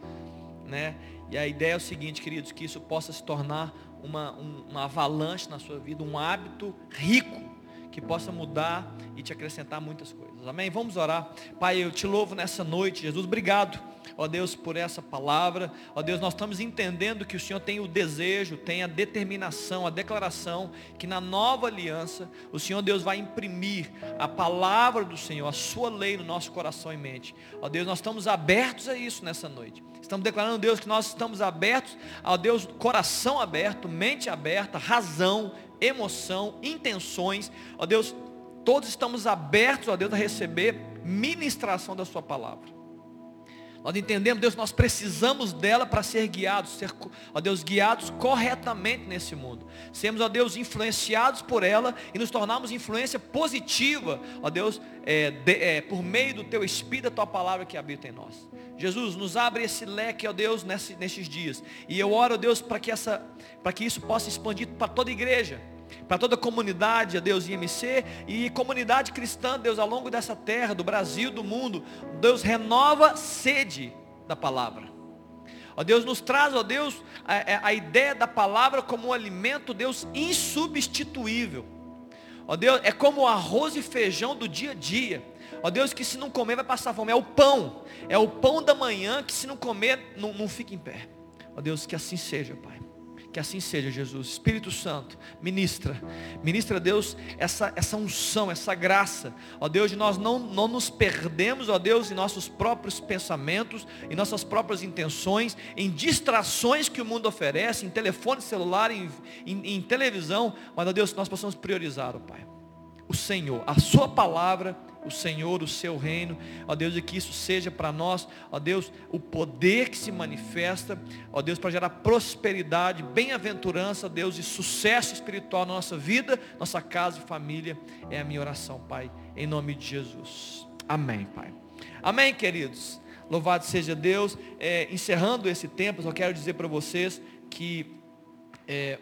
né? E a ideia é o seguinte, queridos, que isso possa se tornar uma, um, uma avalanche na sua vida, um hábito rico que possa mudar e te acrescentar muitas coisas. Amém? Vamos orar. Pai, eu te louvo nessa noite, Jesus. Obrigado, ó Deus, por essa palavra. Ó Deus, nós estamos entendendo que o Senhor tem o desejo, tem a determinação, a declaração que na nova aliança o Senhor Deus vai imprimir a palavra do Senhor, a sua lei no nosso coração e mente. Ó Deus, nós estamos abertos a isso nessa noite. Estamos declarando, Deus, que nós estamos abertos ao Deus, coração aberto, mente aberta, razão, emoção, intenções. Ó Deus, todos estamos abertos, ó Deus, a receber ministração da Sua palavra. Nós entendemos, Deus, nós precisamos dela para ser guiados, ser, ó Deus, guiados corretamente nesse mundo. Sermos, ó Deus, influenciados por ela e nos tornarmos influência positiva, ó Deus, é, de, é, por meio do Teu Espírito, da Tua palavra que habita em nós. Jesus, nos abre esse leque, ó Deus, nesse, nesses dias. E eu oro, ó Deus, para que, essa, que isso possa expandir para toda a igreja para toda a comunidade, a Deus IMC e comunidade cristã, Deus, ao longo dessa terra, do Brasil, do mundo, Deus renova sede da palavra. Ó Deus, nos traz, ó Deus, a, é, a ideia da palavra como um alimento, Deus, insubstituível. Ó Deus, é como o arroz e feijão do dia a dia. Ó Deus, que se não comer vai passar fome. É o pão. É o pão da manhã que se não comer não, não fica em pé. Ó Deus, que assim seja, Pai. Que assim seja, Jesus. Espírito Santo, ministra. Ministra, Deus, essa, essa unção, essa graça. Ó Deus, de nós não, não nos perdemos, ó Deus, em nossos próprios pensamentos, em nossas próprias intenções, em distrações que o mundo oferece, em telefone celular, em, em, em televisão. Mas, ó Deus, nós possamos priorizar, ó Pai. O Senhor, a Sua palavra o Senhor, o seu reino, ó Deus, e que isso seja para nós, ó Deus, o poder que se manifesta, ó Deus, para gerar prosperidade, bem-aventurança, Deus, e sucesso espiritual na nossa vida, nossa casa e família, é a minha oração, Pai, em nome de Jesus. Amém, Pai. Amém, queridos. Louvado seja Deus. É, encerrando esse tempo, só quero dizer para vocês que é,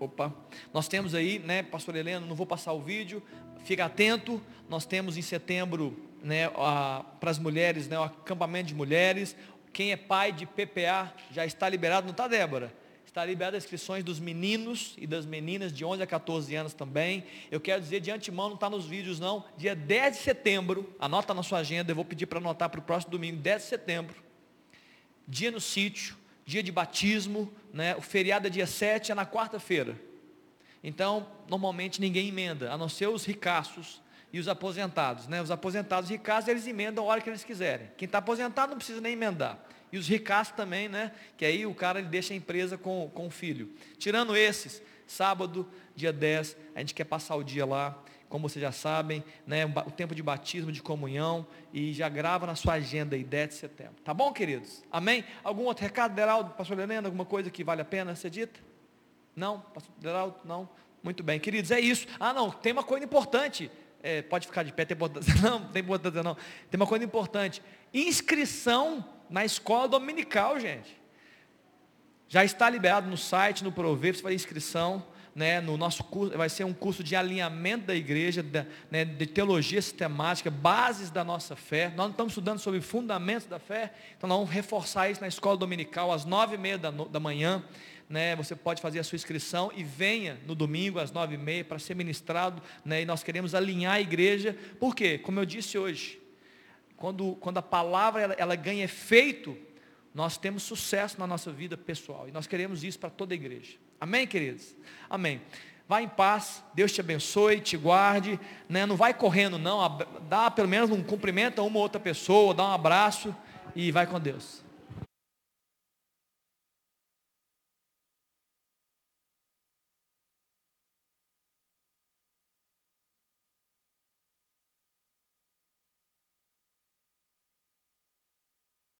Opa, nós temos aí, né, pastor Helena, não vou passar o vídeo, fica atento, nós temos em setembro, né, para as mulheres, né, o acampamento de mulheres, quem é pai de PPA já está liberado, não está Débora? Está liberado as inscrições dos meninos e das meninas de 11 a 14 anos também. Eu quero dizer de antemão, não está nos vídeos não, dia 10 de setembro, anota na sua agenda, eu vou pedir para anotar para o próximo domingo, 10 de setembro, dia no sítio, dia de batismo, né, o feriado é dia 7, é na quarta-feira. Então, normalmente ninguém emenda, a não ser os ricaços e os aposentados. Né? Os aposentados ricaços, eles emendam a hora que eles quiserem. Quem está aposentado não precisa nem emendar. E os ricaços também, né? Que aí o cara ele deixa a empresa com, com o filho. Tirando esses, sábado, dia 10, a gente quer passar o dia lá, como vocês já sabem, né? o tempo de batismo, de comunhão, e já grava na sua agenda aí, 10 de setembro. Tá bom, queridos? Amém? Algum outro recado, Deraldo, pastor Helena, alguma coisa que vale a pena ser dita? Não? Pastor Geraldo? Não? Muito bem, queridos, é isso. Ah, não, tem uma coisa importante. É, pode ficar de pé, tem importância. Não, tem importância não. Tem uma coisa importante. Inscrição na escola dominical, gente. Já está liberado no site, no Prover, você fazer inscrição. Né, no nosso curso, vai ser um curso de alinhamento da igreja, de, né, de teologia sistemática, bases da nossa fé. Nós não estamos estudando sobre fundamentos da fé, então nós vamos reforçar isso na escola dominical, às nove e meia da, da manhã né, você pode fazer a sua inscrição e venha no domingo às nove e meia para ser ministrado, né, e nós queremos alinhar a igreja, por quê? Como eu disse hoje, quando, quando a palavra ela, ela ganha efeito, nós temos sucesso na nossa vida pessoal, e nós queremos isso para toda a igreja, amém queridos? Amém. Vá em paz, Deus te abençoe, te guarde, né? não vai correndo não, dá pelo menos um cumprimento a uma outra pessoa, dá um abraço e vai com Deus.